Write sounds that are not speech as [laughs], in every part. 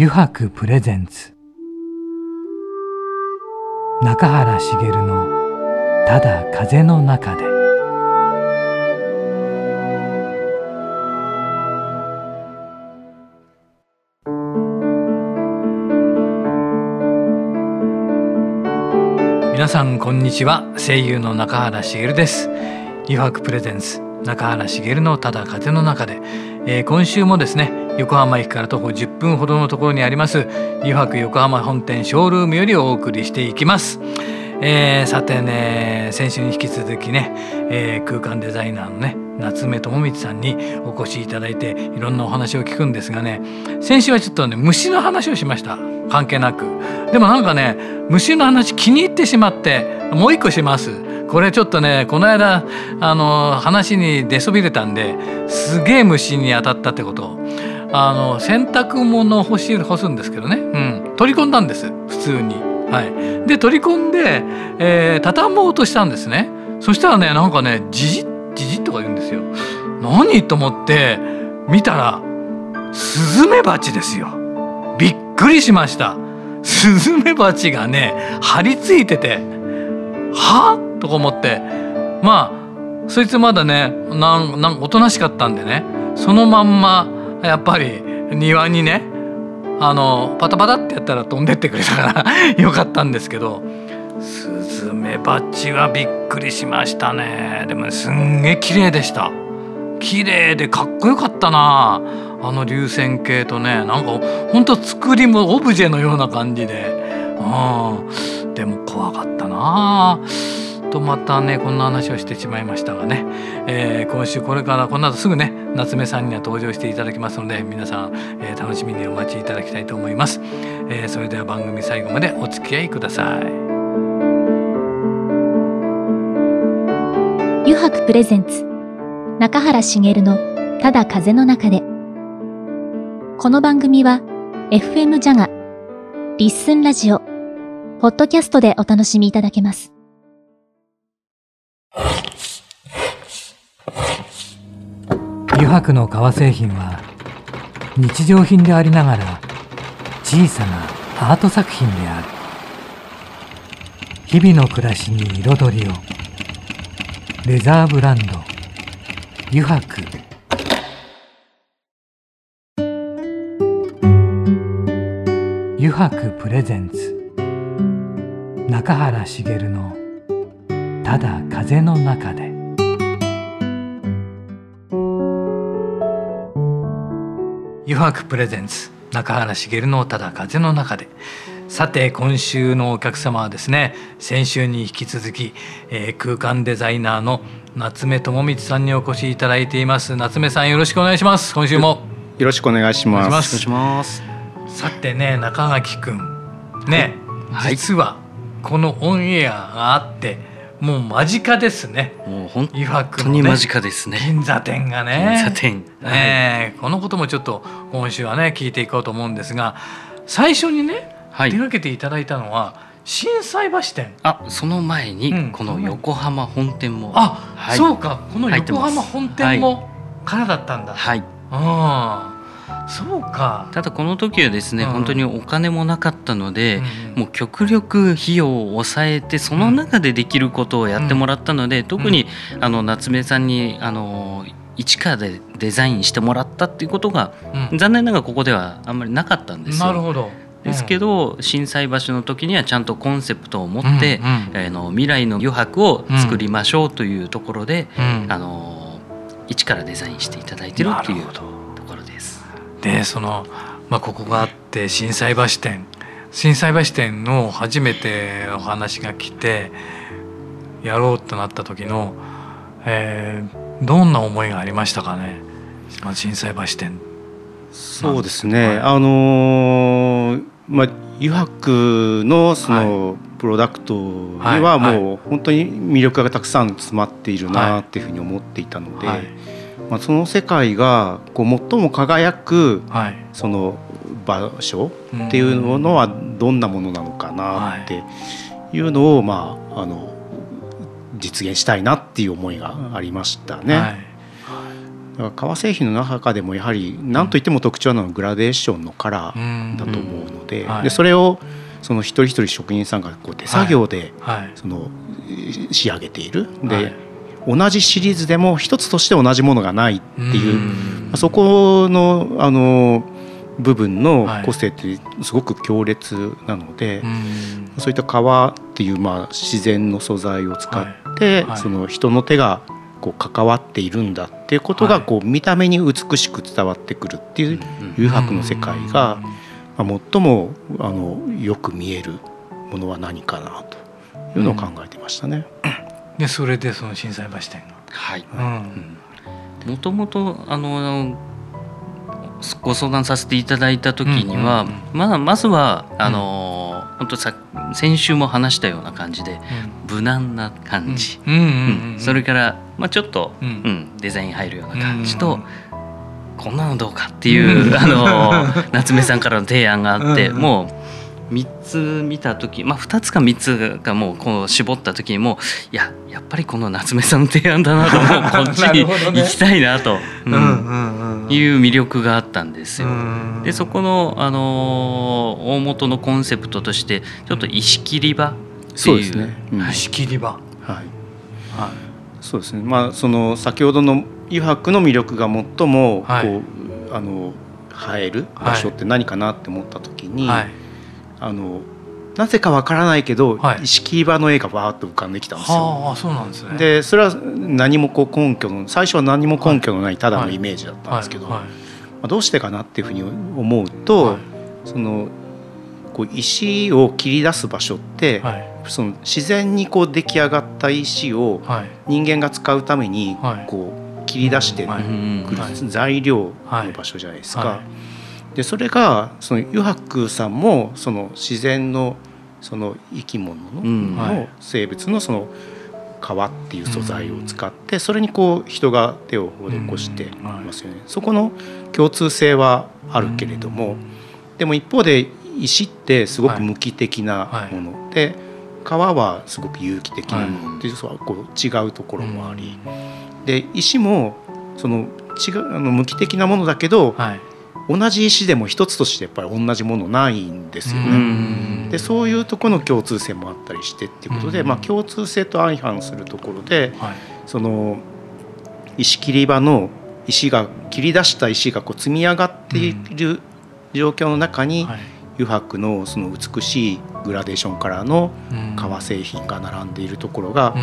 油白プレゼンツ。中原茂の「ただ風の中で」皆さんこんにちは。声優の中原茂です。油白プレゼンツ中原茂のただ風の中で、えー、今週もですね横浜駅から徒歩10分ほどのところにあります油白横浜本店ショールームよりお送りしていきます。えー、さてね先週に引き続きね、えー、空間デザイナーのね夏目智光さんにお越しいただいていろんなお話を聞くんですがね先週はちょっとね虫の話をしました。関係なく。でもなんかね虫の話気に入ってしまってもう一個します。これちょっとねこの間あの話に出そびれたんですげえ虫に当たったってこと。あの洗濯物を干し干すんですけどね、うん、取り込んだんです普通に。はい、で取り込んで、えー、畳もうとしたんですねそしたらねなんかねじじじじとか言うんですよ。何と思って見たらスズメバチですよ。びっくりしました。スズメバチがね張り付いててはとか思ってまあそいつまだねなんなんおとなしかったんでねそのまんまやっぱり庭にねあのパタパタってやったら飛んでってくれたから [laughs] よかったんですけどスズメバチはびっくりしましたね。でもすんげえ綺麗でした。綺麗でかっこよかったな。あの流線形とねなんかほんと作りもオブジェのような感じで。うん。でも怖かったな。あとまたねこんな話をしてしまいましたがね、えー、今週これからこの後すぐね夏目さんには登場していただきますので皆さん、えー、楽しみにお待ちいただきたいと思います、えー、それでは番組最後までお付き合いください。油白プレゼンツ。中原茂のただ風の中で。この番組は FM ジャガリッスンラジオポッドキャストでお楽しみいただけます。油白の革製品は日常品でありながら小さなアート作品である。日々の暮らしに彩りを。レザーブランド。油白。油白プレゼンツ。中原茂の「ただ風の中で」油白プレゼンツ中原茂のただ風の中で。さて今週のお客様はですね先週に引き続き、えー、空間デザイナーの夏目智光さんにお越しいただいています。夏目さんよろしくお願いします。今週も。よろしくお願いします。お願いします。さてね中垣くんね、はい、実はこのオンエアがあってもう間近ですね。もう本当に間近ですね。銀座店がね。銀座店。ね、このこともちょっと今週はね聞いていこうと思うんですが、最初にね、はい、手掛けていただいたのは心斎橋店。あ、その前にこの横浜本店も。あ、はい、そうか。この横浜本店もからだったんだ。はい。ああ。そうか。ただこの時はですね、うん、本当にお金もなかったので、うん、もう極力費用を抑えてその中でできることをやってもらったので、うん、特にあの夏目さんにあの一からでデザインしてもらったっていうことが、残念ながらここではあんまりなかったんですよ。なるほど。ですけど、震災橋の時にはちゃんとコンセプトを持って、うんうん、の未来の余白を作りましょうというところで、あの一からデザインしていただいてるっていう。でその、まあ、ここがあって心斎橋店。心斎橋店の初めてお話が来てやろうとなった時の、えー、どんな思いがありましたかね？心斎橋店。そうですね、はい、あのー、まあ油白のそのプロダクトにはもう本当に魅力がたくさん詰まっているなっていうふうに思っていたので、はいはいまあ、その世界がこう最も輝く、その場所っていうものはどんなものなのかなってい。うのを、まあ、あの実現したいなっていう思いがありましたね。革製品の中でもやはり何といっても特徴なのはグラデーションのカラーだと思うので,、でそれをその一人一人職人さんがこう手作業でその仕上げている。で同じシリーズでも一つとして同じものがないっていうそこのあの部分の個性ってすごく強烈なので、そういった革っていうまあ自然の素材を使って、その人の手がこう関わっているんだっていうことがこう見た目に美しく伝わってくるっていう誘白の世界が、まあ、最もあのよく見えるものは何かなというのを考えてましたね。でそれでその震災橋店が。はい。もともとあのご相談させていただいた時には、まあまずはあの、本当さ先週も話したような感じで、無難な感じ、それから、まあ、ちょっと、うん。デザイン入るような感じと、こんなのどうかっていう、あの [laughs] 夏目さんからの提案があって、もう3つ見た時まあ2つか3つがもうこう絞った時にもいややっぱりこの夏目さんの提案だなともう [laughs] こっちに行きたいなと、いう魅力があったんですよ。でそこの、あのー、大元のコンセプトとしてちょっと石切り場っていう。ね。うん、石切り場、はい。はい、そうですね。まあその先ほどの油白の魅力が最もこう、はい、あの映える場所って何かなって思った時に、はいあのなぜかわからないけど、はい、石切り場の絵がわーっと浮かんできたんですよ。あそうなんですね。でそれは何もこう根拠の最初は何も根拠のないただのイメージだったんですけど、まあ、どうしてかなっていうふうに思うと、はい、そのこう石を切り出す場所って、はい、その自然にこう出来上がった石を人間が使うためにこう切り出してくる材料の場所じゃないですか。でそれがその油白さんもその自然のその生き物の,、の生物のその皮っていう素材を使ってそれにこう人が手を施してい。ますよね。そこの共通性はあるけれどもでも一方で石ってすごく無機的なもので皮はすごく有機的なものっていうこう違うところもあり。で石もその違うあの無機的なものだけど、同じ石でも一つとしてやっぱり同じものないんですよね。でそういうとこの共通性もあったりしてっていうことで、まあ、共通性と相反するところで、はい、その石切り場の石が切り出した石がこう積み上がっている状況の中に、油白のその美しいグラデーションカラーの革製品が並んでいるところが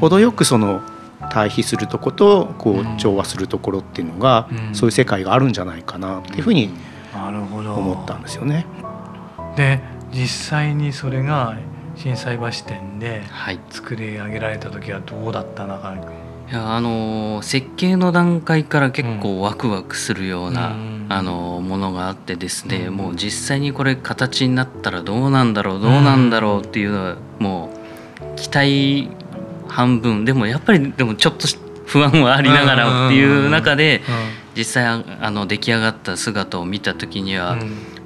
程よくその対比するとことこう調和するところっていうのが、そういう世界があるんじゃないかなっていうふうに思ったんですよね。で実際にそれが震災橋店で作り上げられた時はどうだった中？いやあの設計の段階から結構ワクワクするような、うん、あのものがあってですね、うん、もう実際にこれ形になったらどうなんだろうどうなんだろうっていうのはもう期待半分。でもやっぱりでもちょっと不安はありながらっていう中で実際あの出来上がった姿を見た時には、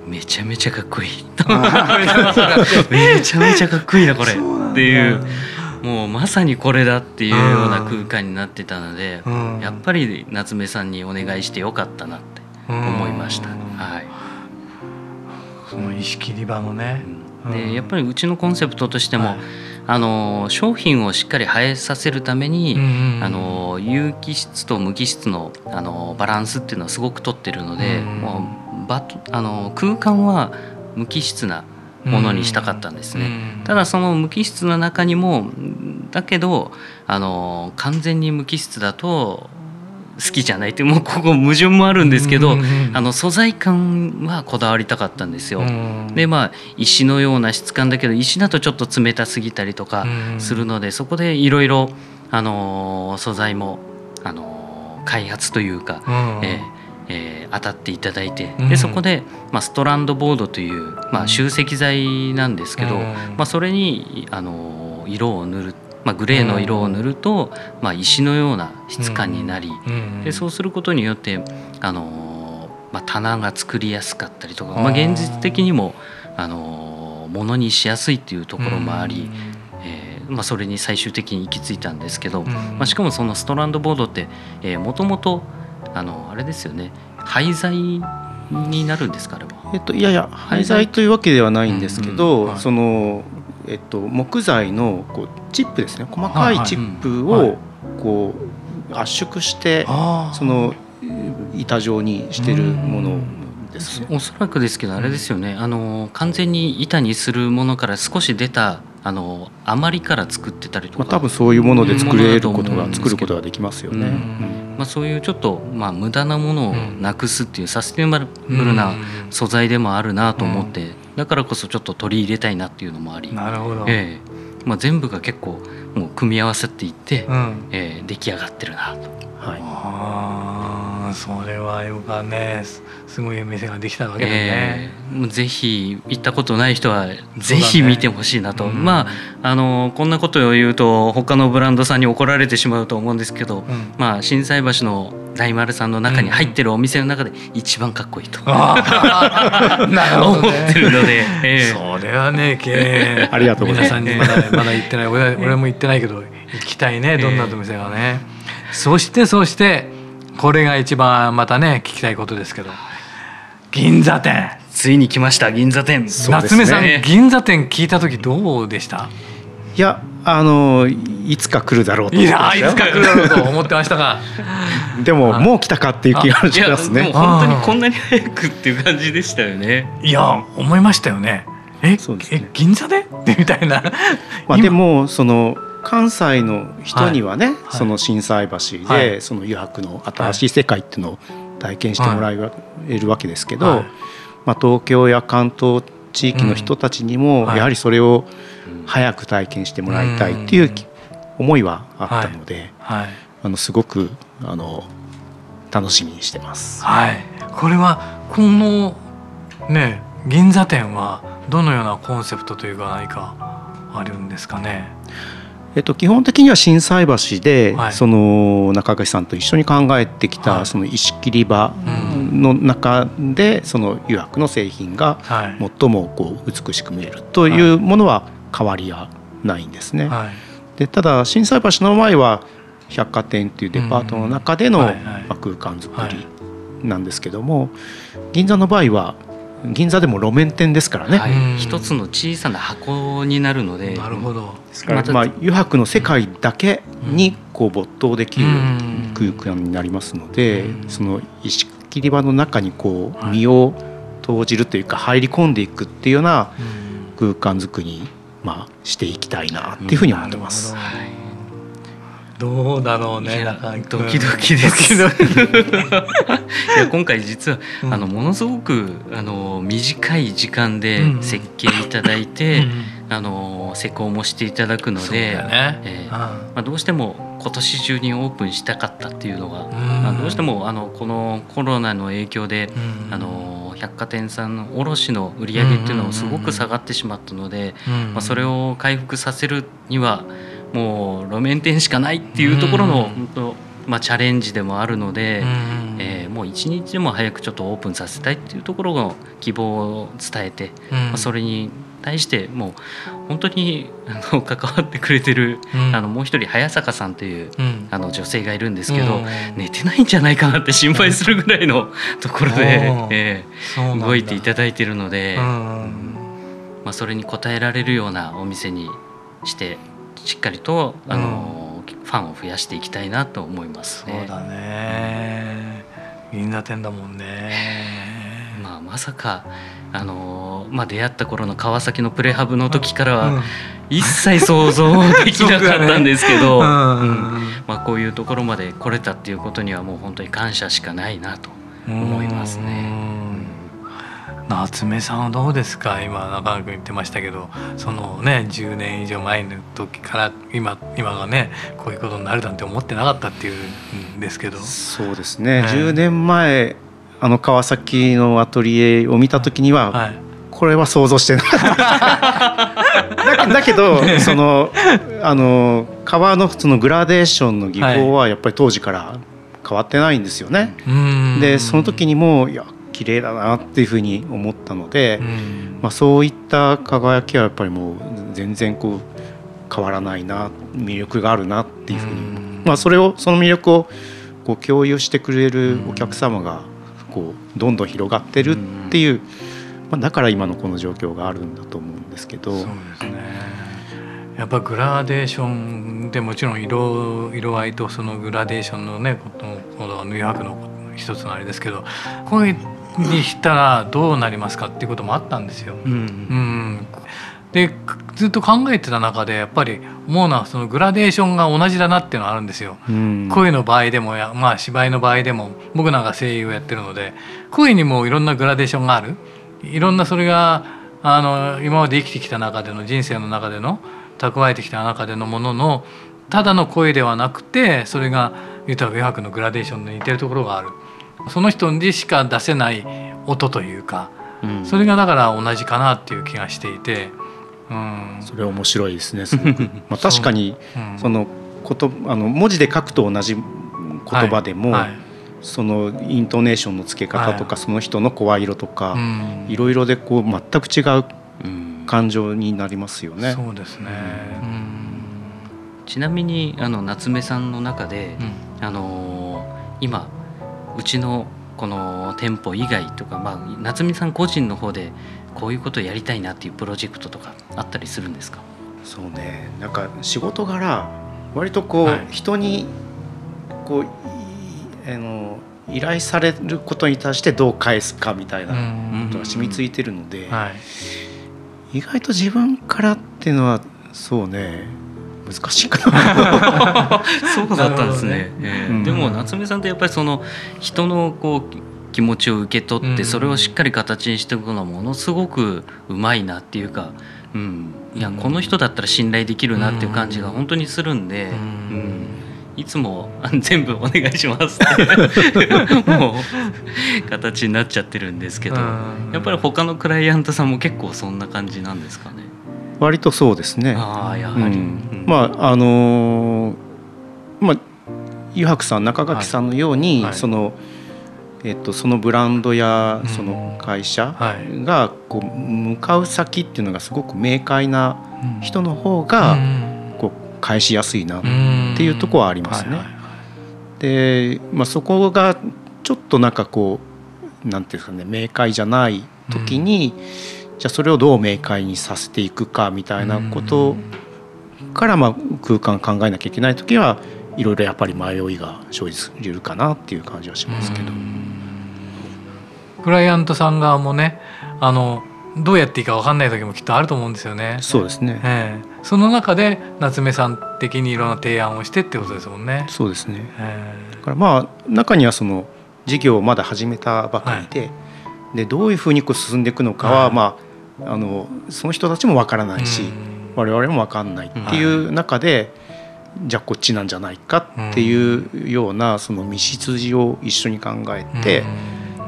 めちゃめちゃかっこいい。[laughs] めちゃめちゃかっこいいなこれ。っていうもうまさにこれだっていうような空間になってたのでやっぱり夏目さんにお願いしてよかったなって思いました。はい。その意識り場のね、でやっぱりうちのコンセプトとしても、はいあの商品をしっかり映えさせるために、あの有機質と無機質のあのバランスっていうのはすごくとってるので、もうバあの空間は無機質なものにしたかったんですね。ただその無機質の中にもだけどあの完全に無機質だと好きじゃないって [laughs] もうここ矛盾もあるんですけど、あの素材感はこだわりたかったんですよ。でまあ石のような質感だけど石だとちょっと冷たすぎたりとかするので、そこでいろいろあの素材もあの開発というか、えーえー、当たっていただいてでそこで、まあ、ストランドボードという、まあ、集積剤なんですけど、まあ、それにあの色を塗るまあ、グレーの色を塗ると、まあ、石のような質感になり、でそうすることによってあの、まあ、棚が作りやすかったりとか、まあ、現実的にもあのものにしやすいっていうところもあり、えーまあ、それに最終的に行き着いたんですけど、まあ、しかもそのストランドボードってもともとあのあれですよね廃材になるんですかあれは？えっと、いやいや廃材？というわけではないんですけど、その、えっと、木材のこうチップですね。細かいチップをこう圧縮してその板状にしてるものですね。おそらくですけどあれですよね、あの完全に板にするものから少し出たあの余りから作ってたりとか、まあ、多分そういうもので作れることが、作ることができますよね。まあ、そういうちょっと、まあ、無駄なものをなくすっていうサステナブルな素材でもあるなと思って、だからこそちょっと取り入れたいなっていうのもあり。なるほど、えーまあ、全部が結構もう組み合わせていって、うん、えー、出来上がってるなと。はい、あそれはよかね。すごい店ができたわけですね、えー、もうぜひ行ったことない人はぜひ見てほしいなと、ねうん、まああのこんなことを言うと他のブランドさんに怒られてしまうと思うんですけど、うん、まあ心斎橋の大丸さんの中に入ってるお店の中で一番かっこいいと、うん、[laughs] 思ってるので、えー、それはね [laughs] ありがとうございます。皆さんにまだまだ行ってない。俺俺も行ってないけど行きたいねどんなお店がね、えー、そしてそしてこれが一番またね聞きたいことですけど。銀座店。ついに来ました銀座店、夏目さん銀座店聞いた時どうでした？いやあのいつか来るだろうといやいつか来るだろうと思ってましたが [laughs] でももう来たかっていう気がしますね。本当にこんなに早くっていう感じでしたよね。いや思いましたよね。えそうです、ね、え銀座で？みたいな。まあでもその関西の人にはね、はい、その心斎橋で、はい、その余白の新しい世界っていうのを体験してもらえるわけですけど、はい、まあ、東京や関東地域の人たちにもやはりそれを早く体験してもらいたいっていう思いはあったので、はい、あのすごくあの楽しみにしてます。はい、これはこのね銀座店はどのようなコンセプトというか何かあるんですかね？えっと、基本的には心斎橋で、はい、その中垣さんと一緒に考えてきた、その石切り場の中で、その油白の製品が最もこう美しく見えるというものは変わりはないんですね。はい、でただ心斎橋の前は百貨店っていうデパートの中での空間づくりなんですけども銀座の場合は銀座でも路面店ですからね、はい、一つの小さな箱になるので。なるほど。ですから、まあ、余白の世界だけにこう没頭できる空間になりますので、その石切り場の中にこう身を投じるというか入り込んでいくっていうような空間づくりに、まあ、していきたいなっていうふうに思ってます。はいどうだろうね。ドキドキです。いや今回実は、うん、あのものすごくあの短い時間で設計いただいて、うん、あの施工もしていただくので、ね。えー、まあ、どうしても今年中にオープンしたかったっていうのが、まあ、どうしてもあのこのコロナの影響で、あの百貨店さんの卸の売り上げっていうのもすごく下がってしまったので、まあ、それを回復させるにはもう路面店しかないっていうところの本当、まあ、チャレンジでもあるので、えー、もう一日でも早くちょっとオープンさせたいっていうところの希望を伝えて、まあ、それに対してもう本当に [laughs] あの関わってくれてる、あのもう一人早坂さんという、あの女性がいるんですけど、寝てないんじゃないかなって心配するぐらいの [laughs] ところで、えー、動いていただいているので、まあ、それに応えられるようなお店にしてしっかりとあの、ファンを増やしていきたいなと思いますね。そうだね。銀座店だもんね。まあ、まさかあのまあ、出会った頃の川崎のプレハブの時からは一切想像できなかったんですけど、[laughs] まあ、こういうところまで来れたっていうことにはもう本当に感謝しかないなと思いますね。夏目さんはどうですか？今中川君言ってましたけどそのね10年以上前の時から今今がねこういうことになるなんて思ってなかったっていうんですけど。そうですね、ね10年前あの川崎のアトリエを見た時には、はい、これは想像してなかった。だけど [laughs] そのあの革のそのグラデーションの技法はやっぱり当時から変わってないんですよね。はい、でその時にもいや綺麗だなっていうふうに思ったので、うん、まあ、そういった輝きはやっぱりもう全然こう変わらないな魅力があるなっていうふうに、うん、まあ、それをその魅力をこう共有してくれるお客様がこうどんどん広がってるっていう、まあ、だから今のこの状況があるんだと思うんですけど。そうですね。やっぱグラデーションでもちろん色色合いとそのグラデーションのねこの余白の一つのあれですけど声にしたらどうなりますかっていうこともあったんですよ。うん、うん。でずっと考えてた中でやっぱり思うのはそのグラデーションが同じだなっていうのはあるんですよ。うん、声の場合でもや、まあ、芝居の場合でも僕なんか声優をやってるので声にもいろんなグラデーションがある。いろんなそれがあの今まで生きてきた中での人生の中での蓄えてきた中でのもののただの声ではなくてそれが豊か余白のグラデーションで似てるところがあるその人にしか出せない音というか、うん、それがだから同じかなっていう気がしていて。うん、それ面白いですねすごく。[laughs] まあ確かにそのことあの文字で書くと同じ言葉でも、はいはい、そのイントネーションの付け方とか、はい、その人の声色とか、いろいろでこう全く違う感情になりますよね。そうですね、ちなみにあの夏目さんの中で、あの今うちのこの店舗以外とか、まあ、夏美さん個人の方でこういうことをやりたいなっていうプロジェクトとかあったりするんですか？そうね。なんか仕事柄割とこう、はい、人にこうあの依頼されることに対してどう返すかみたいなことが染みついてるので、はい、意外と自分からっていうのはそうね難しいかな。[laughs] そうだったんですね、ね。えー、でも夏目さんってやっぱりその人のこう気持ちを受け取ってそれをしっかり形にしていくのはものすごくうまいなっていうか、うん、いやこの人だったら信頼できるなっていう感じが本当にするんで。うん。いつも全部お願いしますって。[laughs] もう形になっちゃってるんですけどやっぱり他のクライアントさんも結構そんな感じなんですかね割とそうですね。あやはり、うん、まああのー、まあ湯白さん中垣さんのように、はい。はい、そのえっと、そのブランドやその会社がこう向かう先っていうのがすごく明快な人の方がこう返しやすいなっていうところはありますね。で、まあ、そこがちょっとなんかこうなんていうんですかね明快じゃない時に、じゃあそれをどう明快にさせていくかみたいなことからまあ空間考えなきゃいけない時はいろいろやっぱり迷いが生じるかなっていう感じはしますけど。クライアントさん側もねあのどうやっていいか分かんない時もきっとあると思うんですよね。そうですね。えー、その中で夏目さん的にいろんな提案をしてってことですもんね。そうですね。えー、だからまあ中にはその事業をまだ始めたばかりで、はい、でどういうふうにこう進んでいくのかは、はい、まああのその人たちも分からないし、我々も分かんないっていう中で、はい、じゃあこっちなんじゃないかっていうようなその道筋を一緒に考えて。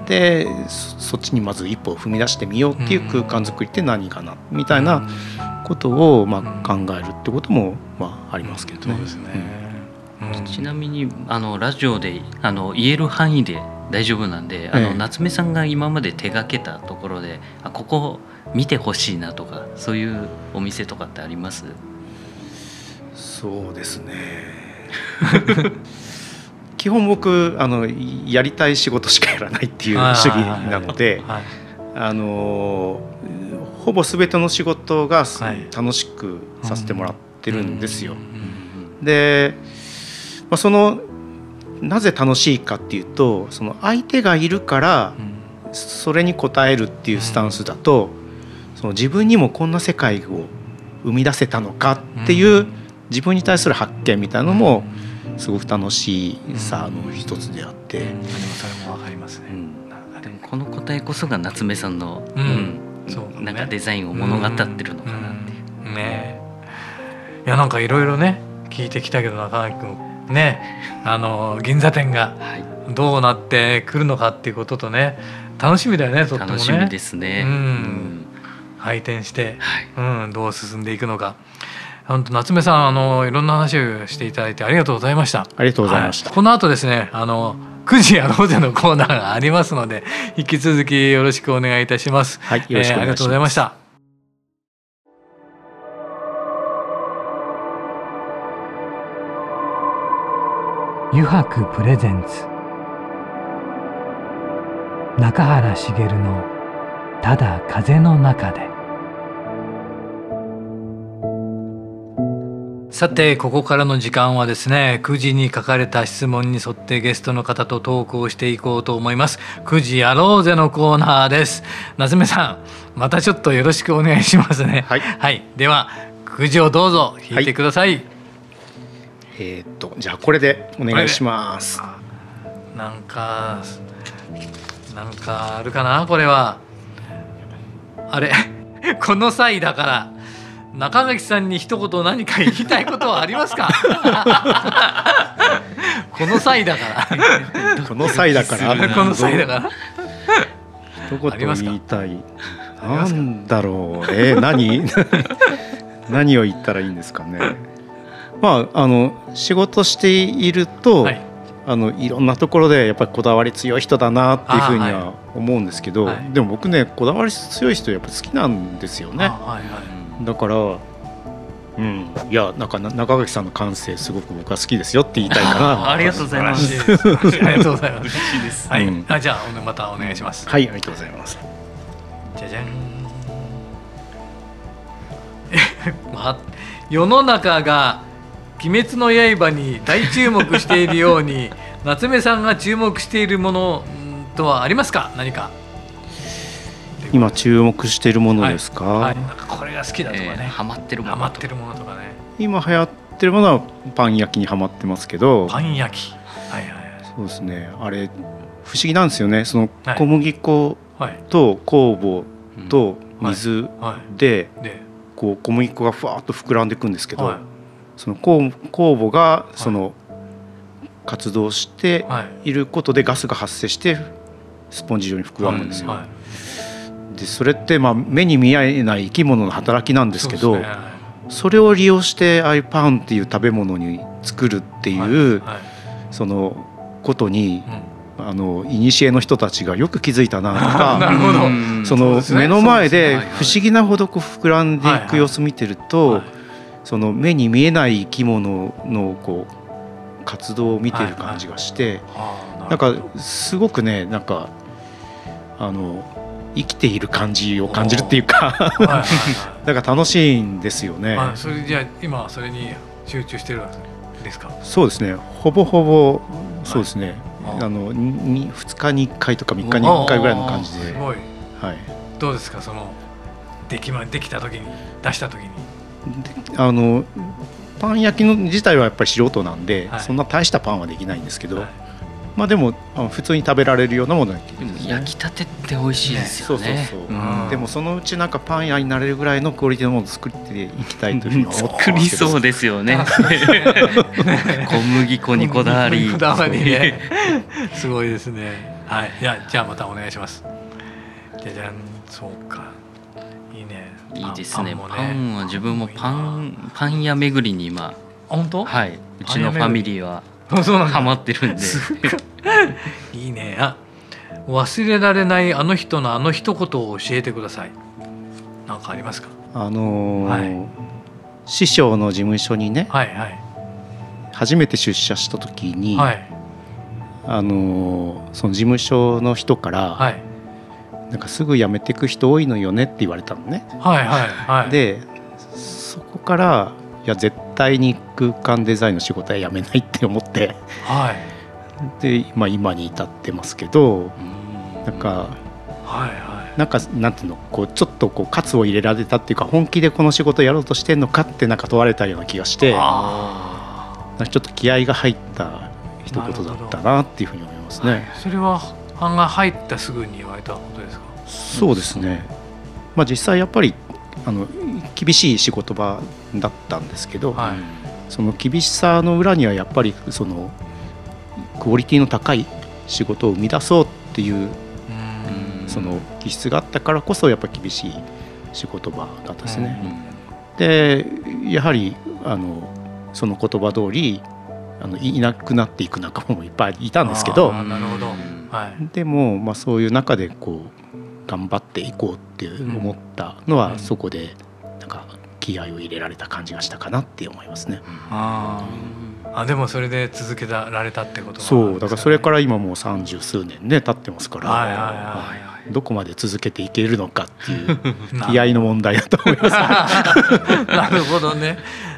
でそっちにまず一歩を踏み出してみようっていう空間づくりって何かなみたいなことをまあ考えるってこともまあありますけどね。ちなみにあのラジオであの言える範囲で大丈夫なんで、あの夏目さんが今まで手がけたところであここ見てほしいなとかそういうお店とかってあります？そうですね。[laughs] 基本僕あのやりたい仕事しかやらないっていう主義なのであのほぼ全ての仕事が楽しくさせてもらってるんですよ。で、まあ、そのなぜ楽しいかっていうとその相手がいるからそれに応えるっていうスタンスだとその自分にもこんな世界を生み出せたのかっていう自分に対する発見みたいなのもすごく楽しさの一つであって、うん、でもそれもわかりますね、うん、でもこの答えこそが夏目さんの、うん。そうね、なんかデザインを物語ってるのかなっていう、ね。いやなんかいろいろね聞いてきたけど中垣君ねあの銀座店がどうなってくるのかっていうこととね楽しみだよねとってもね。楽しみですね、うん、回転して、はい、うん、どう進んでいくのか。本当夏目さんあのいろんな話をしていただいてありがとうございました。ありがとうございました、はい、この後ですねあの9時やろうぜのコーナーがありますので引き続きよろしくお願いいたします。はいよろしくお願いします、えー、ありがとうございました油白プレゼンツ。中原茂の「ただ風の中で」さてここからの時間はですね9時に書かれた質問に沿ってゲストの方とトークをしていこうと思います。9時やろうぜのコーナーです。夏目さんまたちょっとよろしくお願いしますね。はい、はい、では9時をどうぞ引いてください、はいえー、っとじゃあこれでお願いします。なんかなんかあるかなこれは。あれ [laughs] この際だから中垣さんに一言何か言いたいことはありますか？[laughs] この際だから。[laughs] この際だから。この際だから。一言言いたい。なんだろうえー、何？何を言ったらいいんですかねまあ、あの仕事していると、はい、あのいろんなところでやっぱりこだわり強い人だなっていうふうには思うんですけど、はい、でも僕ねこだわり強い人やっぱ好きなんですよね。はいはい、だからうん、いやなんか中垣さんの感性すごく僕は好きですよって言いたいかな。[laughs] ありがとうございます。ありがとうございます。嬉しいです。はい、うん、あじゃあまたお願いします。はい。ありがとうございます。じゃじゃん [laughs] ま世の中が鬼滅の刃」に大注目しているように [laughs] 夏目さんが注目しているものとはありますか？何か。今注目しているものですか,、はい、はい、なんかこれが好きだとかね、えー、ハマってるものハマってるものとかね。今流行ってるものはパン焼きにはまってますけど。パン焼き。はいはいそうですね。あれ不思議なんですよね。その小麦粉と酵母と水でこう小麦粉がふわっと膨らんでいくんですけど、その酵母がその活動してい。ることでガスが発生してスポンジ状に膨らむんですよ。でそれってまあ目に見えない生き物の働きなんですけどそれを利用してああいうパンっていう食べ物に作るっていうそのことにあの古の人たちがよく気づいたなとか [laughs] その目の前で不思議なほどこう膨らんでいく様子見てるとその目に見えない生き物のこう活動を見てる感じがして、なんかすごくねなんかあの生きている感じを感じるっていうかだ [laughs] から楽しいんですよね。それじゃあ今それに集中してるんですか？そうですね。ほぼほぼそうですね、はい、あの2日に1回とか3日に1回ぐらいの感じで。すごい。はい、どうですか？そのでき,、ま、できた時に出した時にあのパン焼きの自体はやっぱり素人なんで、はい、そんな大したパンはできないんですけど、はい、まあでも普通に食べられるようなもの、ね、焼きたてって美味しいですよね、ね、そうそうそう、うん、でもそのうちなんかパン屋になれるぐらいのクオリティのものを作っていきたいというふうに思って作りそうですよね。[laughs] 小麦粉にこだわり。こだわりね [laughs] すごいですね。はい。じゃじゃあまたお願いします。じゃじゃん。そうかいいですねパンは自分もパンパン屋巡りに今本当？はいうちのファミリーはハマってるんで。い。いね。あ忘れられないあの人のあの一言を教えてください。何かありますか？あのーはい、師匠の事務所にね、はいはい、初めて出社した時に、はい、あのー、その事務所の人から、はいなんかすぐ辞めていく人多いのよねって言われたのね。はいはいはい、でそこからいや絶対に空間デザインの仕事は辞めないって思って、はい、で、まあ、今に至ってますけどなんか、はいはい、なんかなんていうのこうちょっとこう喝を入れられたっていうか本気でこの仕事やろうとしてんのかってなんか問われたような気がしてちょっと気合が入った一言だったなっていうふうに思いますね。はい、それは版が入ったすぐに言われたことですか？そうですね、まあ、実際やっぱりあの厳しい仕事場だったんですけど、はい、その厳しさの裏にはやっぱりそのクオリティの高い仕事を生み出そうっていうその気質があったからこそやっぱり厳しい仕事場だったんですね。でやはりあのその言葉通りあのいなくなっていく仲間もいっぱいいたんですけどなるほど、はい、でも、まあ、そういう中でこう頑張っていこうって思ったのは、そこでなんか気合を入れられた感じがしたかなって思いますね。ああでもそれで続けられたってこと、ね、そうだからそれから今もう三十数年ね経ってますから、はいはいはいはいどこまで続けていけるのかっていう [laughs] 気合の問題だと思います。[laughs] なるほどね。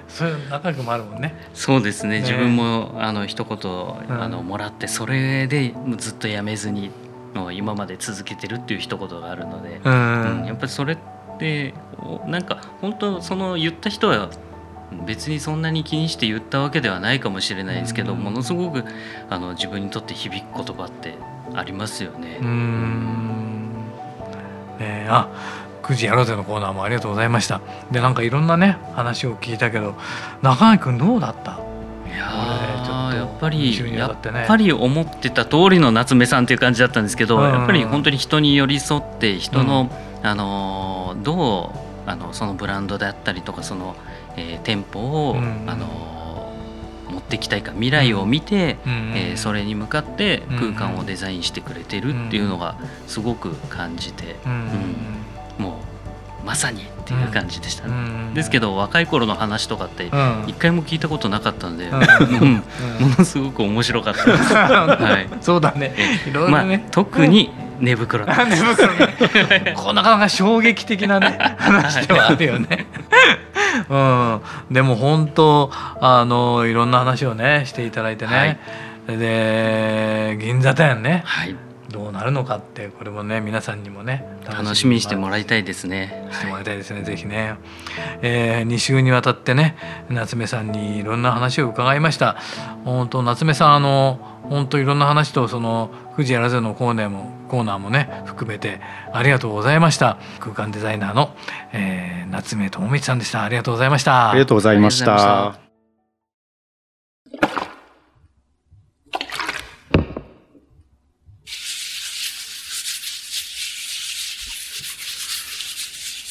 それ仲良くもあるもんね。そうですね、ね、自分もあの一言、あのもらってそれでずっとやめずにの今まで続けてるっていう一言があるので、うん、やっぱりそれってなんか本当その言った人は別にそんなに気にして言ったわけではないかもしれないですけど、ものすごくあの自分にとって響く言葉ってありますよね。うん。ねあ9時やろうぜのコーナーもありがとうございました。でなんかいろんなね話を聞いたけど中井君どうだった？いややっぱり、ね、やっぱり思ってた通りの夏目さんっていう感じだったんですけど、うん、やっぱり本当に人に寄り添って人の、うん、あのどうあのそのブランドであったりとかその、えー、店舗を、うん、あの持っていきたいか未来を見て、うん、えー、それに向かって空間をデザインしてくれてるっていうのがすごく感じて、うん。もうまさにっていう感じでしたね、うん、ですけど若い頃の話とかって一回も聞いたことなかったので、[laughs] うん、ものすごく面白かったです、[laughs] はい、そうだね。いろいろね、まあ、特に寝袋。寝袋ね。[laughs] こなかなか衝撃的なね話ではあるよね。うん、でも本当あのいろんな話をねしていただいてね、はい、で銀座店ね、はい、どうなるのかってこれもね皆さんにもね楽しみにしてもらいたいですね。してもらいたいですね、はい、ぜひね、えー、2週にわたってね夏目さんにいろんな話を伺いました。本当夏目さんあの本当いろんな話とその富士やらぜのコーナーもコーナーもね含めてありがとうございました。空間デザイナーの、えー、夏目智光さんでした。ありがとうございました。ありがとうございました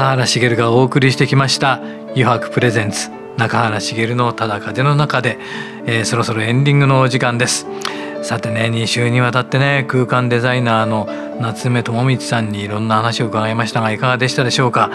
中原茂がお送りしてきました「余白プレゼンツ中原茂のただ風の中で」えー、そろそろエンディングのお時間です。さてね2週にわたってね空間デザイナーの夏目智光さんにいろんな話を伺いましたがいかがでしたでしょうか？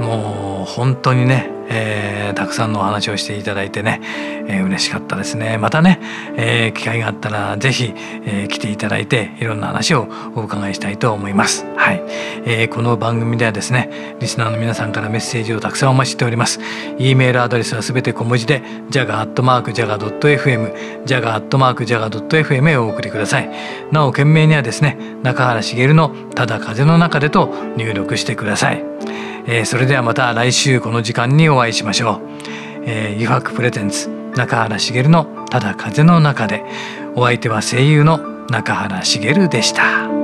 もう本当にねえー、たくさんのお話をしていただいてね、えー、嬉しかったですね。またね、えー、機会があったら是非、えー、来ていただいていろんな話をお伺いしたいと思います。はい、えー、この番組ではですねリスナーの皆さんからメッセージをたくさんお待ちしております。e メールアドレスはすべて小文字で jaga.jaga.fm jaga.jaga.fm へお送りください。なお件名にはですね中原茂のただ風の中でと入力してください。えー、それではまた来週この時間にお会いしましょう。えー、油白プレゼンツ中原茂のただ風の中で。お相手は声優の中原茂でした。